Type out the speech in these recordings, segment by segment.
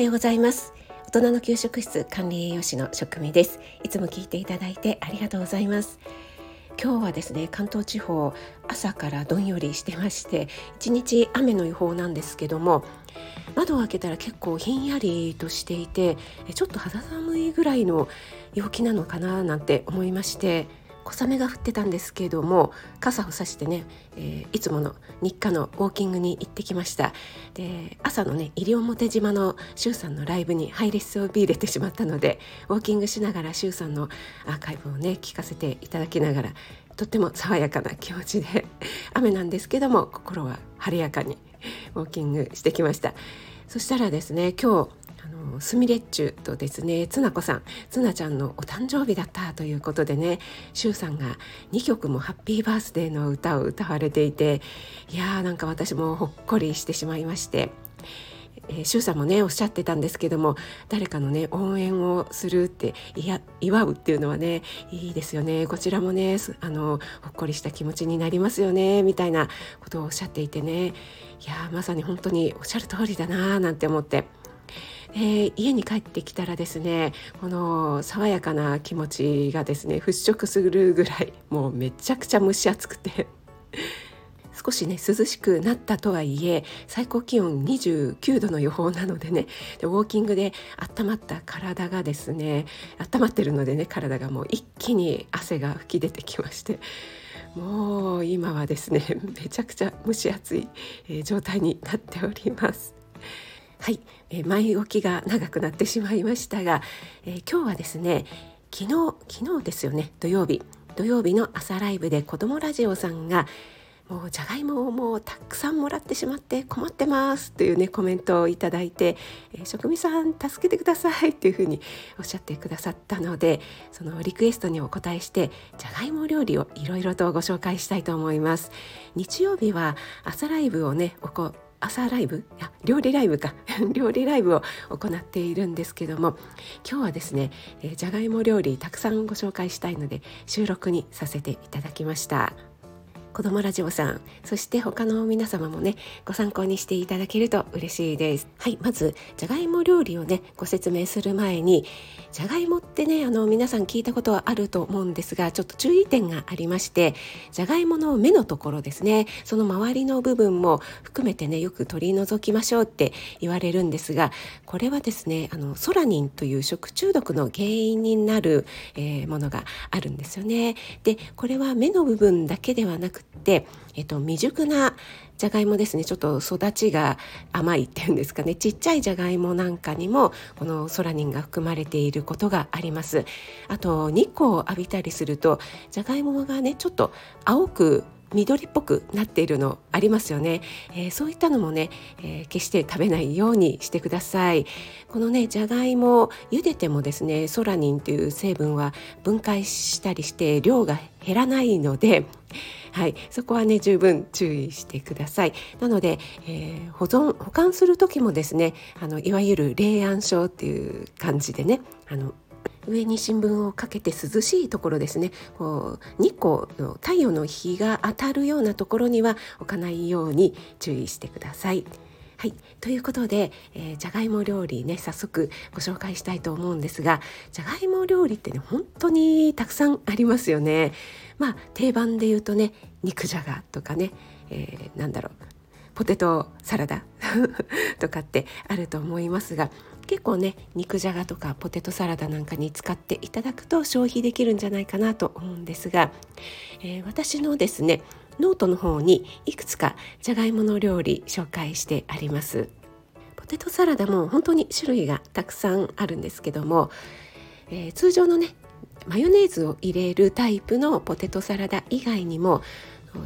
はようございます。大人の給食室管理栄養士の職味です。いつも聞いていただいてありがとうございます。今日はですね関東地方朝からどんよりしてまして一日雨の予報なんですけども窓を開けたら結構ひんやりとしていてちょっと肌寒いぐらいの陽気なのかななんて思いまして小雨が降ってたんですけれども傘をさしてね、えー、いつもの日課のウォーキングに行ってきました。で朝のね西表島の周さんのライブにハイレスをビーれてしまったのでウォーキングしながら周さんのアーカイブをね聞かせていただきながらとっても爽やかな気持ちで 雨なんですけども心は晴れやかにウォーキングしてきました。そしたらですね今日あのすみれっちゅとですねつなこさんつなちゃんのお誕生日だったということでねしゅうさんが2曲もハッピーバースデーの歌を歌われていていやーなんか私もほっこりしてしまいまして。えー、シュウさんもねおっしゃってたんですけども誰かのね応援をするっていや祝うっていうのはねいいですよねこちらもねあのほっこりした気持ちになりますよねみたいなことをおっしゃっていてねいやまさに本当におっしゃる通りだなーなんて思ってえー、家に帰ってきたらですねこの爽やかな気持ちがですね払拭するぐらいもうめちゃくちゃ蒸し暑くて 少しね涼しくなったとはいえ最高気温29度の予報なのでねでウォーキングで温まった体がですね温まってるのでね体がもう一気に汗が噴き出てきましてもう今はですねめちゃくちゃ蒸し暑い、状態になっております。はい、えー、前置きが長くなってしまいましたが、えー、今日はですね昨日昨日ですよね土曜日。土曜日の朝ライブで子どもラジオさんがもうじゃがいもをもうたくさんもらってしまって困ってますというねコメントをいただいて、えー、職味さん助けてくださいっていうふうにおっしゃってくださったのでそのリクエストにお答えしてじゃがいも料理をいろいろとご紹介したいと思います。日曜日は朝ライブをねおこ朝ライブ？いや料理ライブか 料理ライブを行っているんですけども今日はですね、えー、じゃがいも料理たくさんご紹介したいので収録にさせていただきました。子どもラジオさんそして他の皆様もねご参考にしていただけると嬉しいです。はいまずじゃがいも料理をねご説明する前にじゃがいもってねあの皆さん聞いたことはあると思うんですがちょっと注意点がありましてじゃがいもの芽のところですね。その周りの部分も含めてねよく取り除きましょうって言われるんですがこれはですねあのソラニンという食中毒の原因になる、えー、ものがあるんですよね。でこれは芽の部分だけではなくて、えっと、未熟なじゃがいもですね。ちょっと育ちが甘いっていうんですかね。ちっちゃいじゃがいもなんかにもこのソラニンが含まれていることがあります。あと日光を浴びたりするとじゃがいもがねちょっと青く緑っぽくなっているのありますよね、えー、そういったのもね、えー、決して食べないようにしてください。このねじゃがいも茹でてもですねソラニンという成分は分解したりして量が減らないのではい、そこはね十分注意してください。なので、えー、保存保管する時もですねあのいわゆる冷暗症っていう感じでねあの上に新聞をかけて涼しいところですねこう日光の太陽の日が当たるようなところには置かないように注意してください。はい、ということで、えー、じゃがいも料理ね早速ご紹介したいと思うんですがじゃがいも料理ってね本当にたくさんありますよね。まあ定番で言うとね肉じゃがとかね、えー、なんだろうポテトサラダ とかってあると思いますが結構ね肉じゃがとかポテトサラダなんかに使っていただくと消費できるんじゃないかなと思うんですが、えー、私のですねノートの方にいくつかじゃがいもの料理紹介してあります。ポテトサラダも本当に種類がたくさんあるんですけども、えー、通常のねマヨネーズを入れるタイプのポテトサラダ以外にも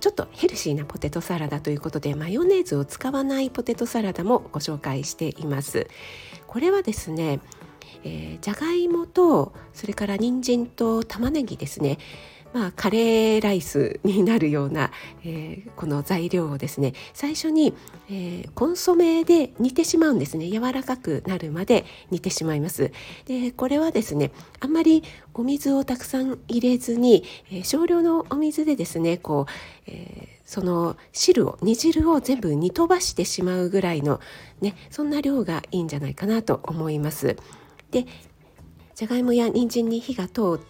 ちょっとヘルシーなポテトサラダということでマヨネーズを使わないポテトサラダもご紹介していますこれはですねえー、じゃがいもとそれから人参と玉ねぎですねまあ、カレーライスになるような、えー、この材料をですね最初に、えー、コンソメで煮てしまうんですね柔らかくなるまで煮てしまいますでこれはですねあんまりお水をたくさん入れずに、えー、少量のお水でですねこう、えその汁を煮汁を全部煮飛ばしてしまうぐらいのねそんな量がいいんじゃないかなと思います。でじゃがいもや人参に火が通っ、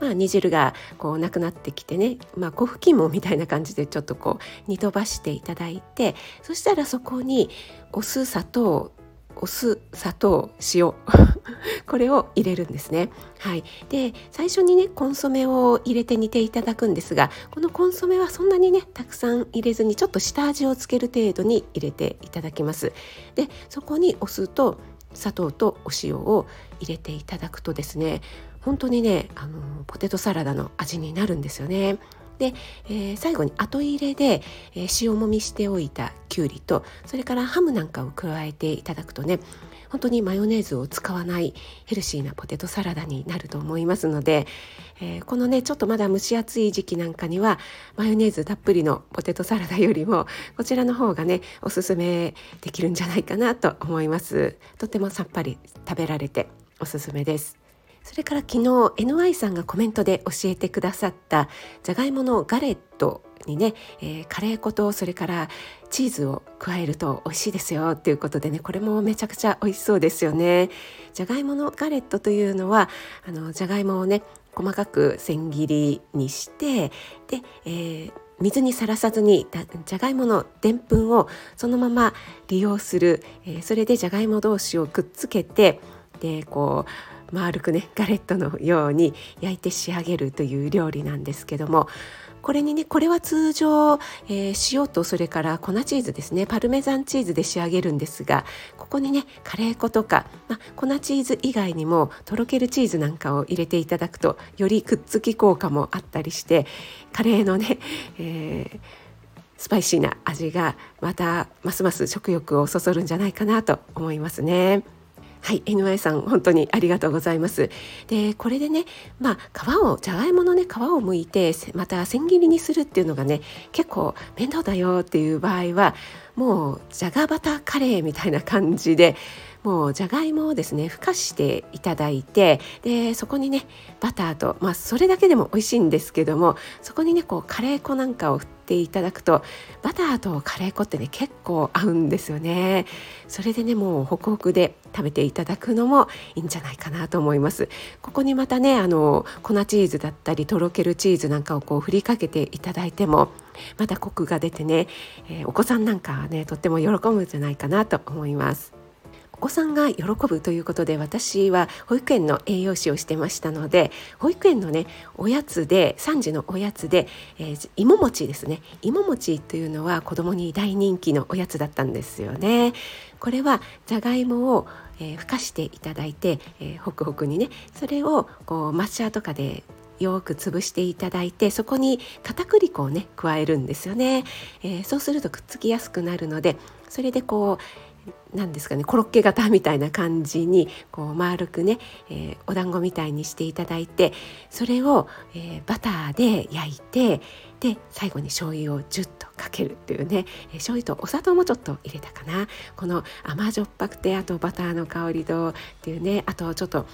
まあ、煮汁がこうなくなってきてね、まあ、粉吹きもみたいな感じでちょっとこう煮飛ばしていただいてそしたらそこにお酢砂糖お酢砂糖塩 これを入れるんですね。はい、で最初にねコンソメを入れて煮ていただくんですがこのコンソメはそんなにねたくさん入れずにちょっと下味をつける程度に入れていただきます。でそこにお酢と砂糖とお塩を入れていただくとですね本当にねあのポテトサラダの味になるんですよね。で、えー、最後に後入れで、えー、塩もみしておいたきゅうりとそれからハムなんかを加えていただくとね本当にマヨネーズを使わないヘルシーなポテトサラダになると思いますので、えー、このねちょっとまだ蒸し暑い時期なんかにはマヨネーズたっぷりのポテトサラダよりもこちらの方がねおすすめできるんじゃないかなと思いますとてもさっぱり食べられておすすめですそれから昨日 NY さんがコメントで教えてくださったじゃがいものガレットにね、えー、カレー粉とそれからチーズを加えると美味しいですよっていうことでねこれもめちゃくちゃ美味しそうですよね。じゃがいものガレットというのはあのじゃがいもをね細かく千切りにしてで、えー水にさらさずにじゃがいものでんぷんをそのまま利用する、えー、それでじゃがいも同士をくっつけてでこう丸くねガレットのように焼いて仕上げるという料理なんですけどもこれにねこれは通常、えー、塩とそれから粉チーズですねパルメザンチーズで仕上げるんですがここにねカレー粉とか、ま、粉チーズ以外にもとろけるチーズなんかを入れていただくとよりくっつき効果もあったりしてカレーのね、えースパイシーな味がまたますます食欲をそそるんじゃないかなと思いますね。はい NY さん本当にありがとうございます。でこれでねまあ皮をじゃがいものね皮を剥いてまた千切りにするっていうのがね結構面倒だよっていう場合はもうじゃがバターカレーみたいな感じでもうじゃがいもをですねふかしていただいてでそこにねバターとまあそれだけでも美味しいんですけどもそこにねこうカレー粉なんかを振っていただくとバターとカレー粉ってね結構合うんですよね。それでねもうホクホクで食べていただくのもいいんじゃないかなと思います。ここにまたねあの粉チーズだったりとろけるチーズなんかをこう振りかけていただいてもまたコクが出てね、えー、お子さんなんかはねとっても喜ぶんじゃないかなと思います。お子さんが喜ぶということで私は保育園の栄養士をしてましたので保育園のねおやつで3時のおやつで、えー、芋餅ですね。芋餅というのは子供に大人気のおやつだったんですよね。これはじゃがいもを、えー、ふかしていただいて、えー、ホクホクにねそれをこうマッシャーとかでよく潰していただいてそこに片栗粉をね加えるんですよね、えー、そうするとくっつきやすくなるのでそれでこう何ですかねコロッケ型みたいな感じにこう丸くね、えー、お団子みたいにしていただいてそれを、えー、バターで焼いてで最後に醤油をジュッとかけるっていうね、えー、醤油とお砂糖もちょっと入れたかな。この甘じょっぱくてあとバターの香りとっていうねあとちょっと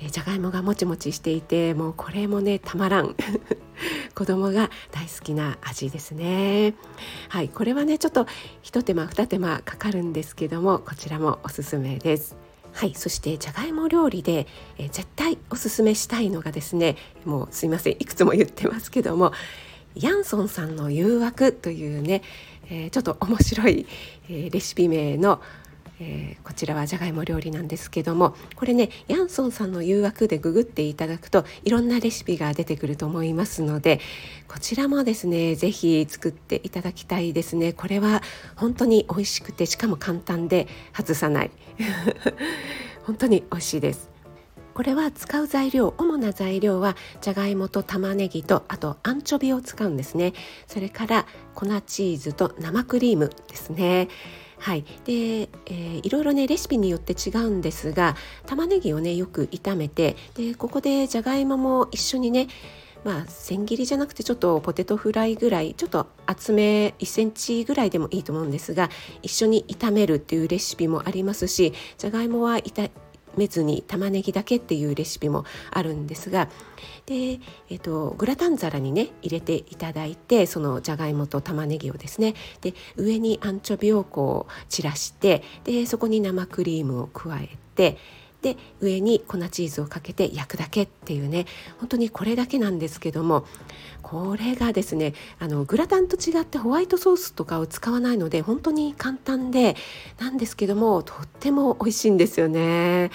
えー、じゃがいもがもちもちしていてもうこれもねたまらん。子供が大好きな味ですね。はいこれはねちょっと一手間二手間かかるんですけどもこちらもおすすめです。はいそしてじゃがいも料理で、えー、絶対おすすめしたいのがですねもうすいませんいくつも言ってますけどもヤンソンさんの誘惑というね、えー、ちょっと面白い、えー、レシピ名のえー、こちらはじゃがいも料理なんですけどもこれねヤンソンさんの誘惑でググっていただくといろんなレシピが出てくると思いますのでこちらもですね是非作っていただきたいですね。これは本当に美味しくてしかも簡単で外さない。本当に美味しいです。これは使う材料主な材料はじゃがいもと玉ねぎとあとアンチョビを使うんですね。それから粉チーズと生クリームですね。はい。でえー、いろいろねレシピによって違うんですが玉ねぎをねよく炒めてでここでじゃがいもも一緒にねまあ千切りじゃなくてちょっとポテトフライぐらいちょっと厚め1センチぐらいでもいいと思うんですが一緒に炒めるっていうレシピもありますしじゃがいもは炒めずに玉ねぎだけっていうレシピもあるんですがで、えーと、グラタン皿にね入れていただいてそのじゃがいもと玉ねぎをですねで上にアンチョビをこう散らしてでそこに生クリームを加えてで上に粉チーズをかけて焼くだけっていうね本当にこれだけなんですけどもこれがですねあのグラタンと違ってホワイトソースとかを使わないので本当に簡単でなんですけどもとっても美味しいんですよね。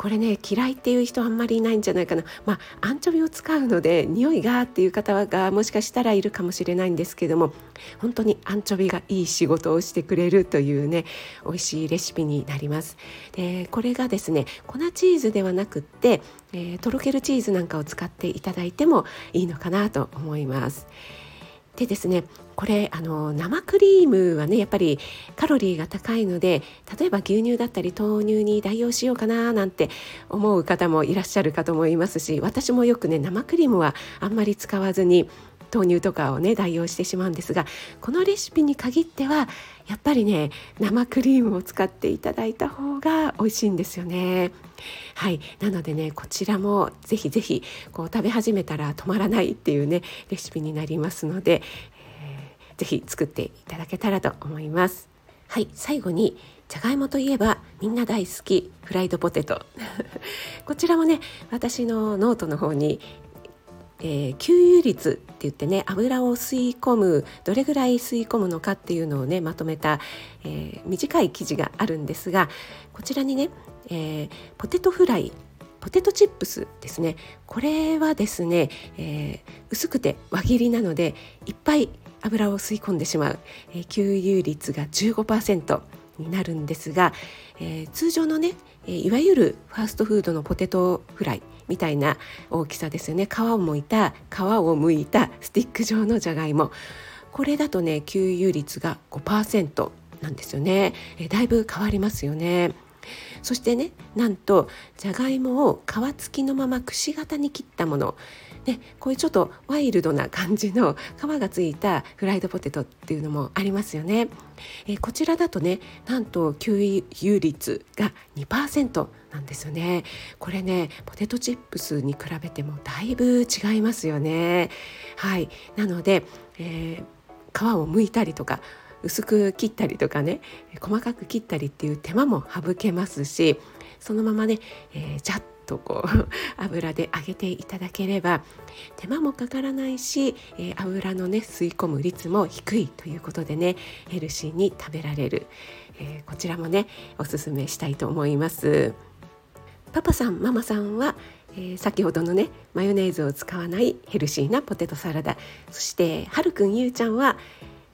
これね嫌いっていう人あんまりいないんじゃないかな。まあアンチョビを使うので匂いがっていう方がもしかしたらいるかもしれないんですけども本当にアンチョビがいい仕事をしてくれるというね美味しいレシピになります。でこれがですね粉チーズではなくって、えー、とろけるチーズなんかを使っていただいてもいいのかなと思います。でですねこれあの生クリームはねやっぱりカロリーが高いので例えば牛乳だったり豆乳に代用しようかななんて思う方もいらっしゃるかと思いますし私もよくね生クリームはあんまり使わずに豆乳とかをね代用してしまうんですがこのレシピに限ってはやっぱりね生クリームを使っていただいた方が美味しいんですよね。はい。なのでねこちらもぜひぜひこう食べ始めたら止まらないっていうねレシピになりますので、ぜひ作っていただけたらと思います。はい。最後にじゃがいもといえばみんな大好きフライドポテト。こちらもね私のノートの方にえー、吸油率って言ってね油を吸い込むどれぐらい吸い込むのかっていうのをねまとめた、えー、短い記事があるんですがこちらにね、えー、ポテトフライポテトチップスですね。これはですね、え薄くて輪切りなのでいっぱい油を吸い込んでしまう、えー、吸油率が15%になるんですが、え、通常のね、えいわゆるファーストフードのポテトフライみたいな大きさですよね。皮をむいた皮をむいたスティック状のじゃがいも。これだとね給油率が5%なんですよね、えだいぶ変わりますよね。そしてねなんとじゃがいもを皮付きのままくし形に切ったもの。でこういうちょっとワイルドな感じの皮がついたフライドポテトっていうのもありますよね。えこちらだとねなんと吸油率が2%なんですよね。これねポテトチップスに比べてもだいぶ違いますよね。はいなので、えー、皮を剥いたりとか薄く切ったりとかね細かく切ったりっていう手間も省けますしそのままね、えー、ジャッとこう 油で揚げていただければ手間もかからないし、えー、油のね吸い込む率も低いということでねヘルシーに食べられる、えー、こちらもねおすすめしたいと思います。パパさんママさんはえー、先ほどのねマヨネーズを使わないヘルシーなポテトサラダ。そしてはるくんゆうちゃんは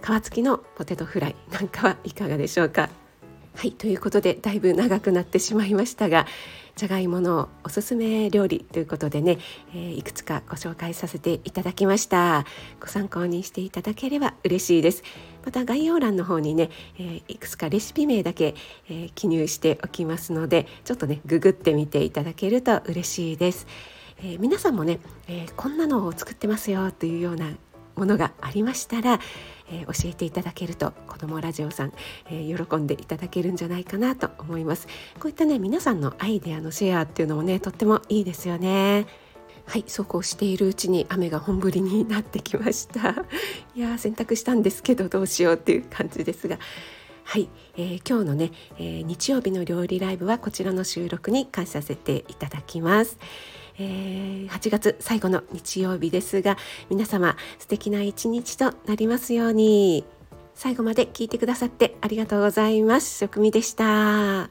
皮付きのポテトフライなんかはいかがでしょうか？はいということでだいぶ長くなってしまいましたがじゃがいものおすすめ料理ということでね、えー、いくつかご紹介させていただきました。ご参考にしていただければ嬉しいです。また概要欄の方にね、えー、いくつかレシピ名だけ、えー、記入しておきますのでちょっとねググってみていただけると嬉しいです、え皆さんもね、えこんなのを作ってますよというようなものがありましたら、えー、教えていただけると子どもラジオさん、えー、喜んでいただけるんじゃないかなと思います。こういったね皆さんのアイデアのシェアっていうのもねとってもいいですよね。はいそうこうしているうちに雨が本降りになってきました。いや洗濯したんですけどどうしようっていう感じですが。はい、えー、今日のね、えー、日曜日の料理ライブはこちらの収録に返させていただきます。えー、8月最後の日曜日ですが皆様素敵な一日となりますように最後まで聞いてくださってありがとうございます。食味でした。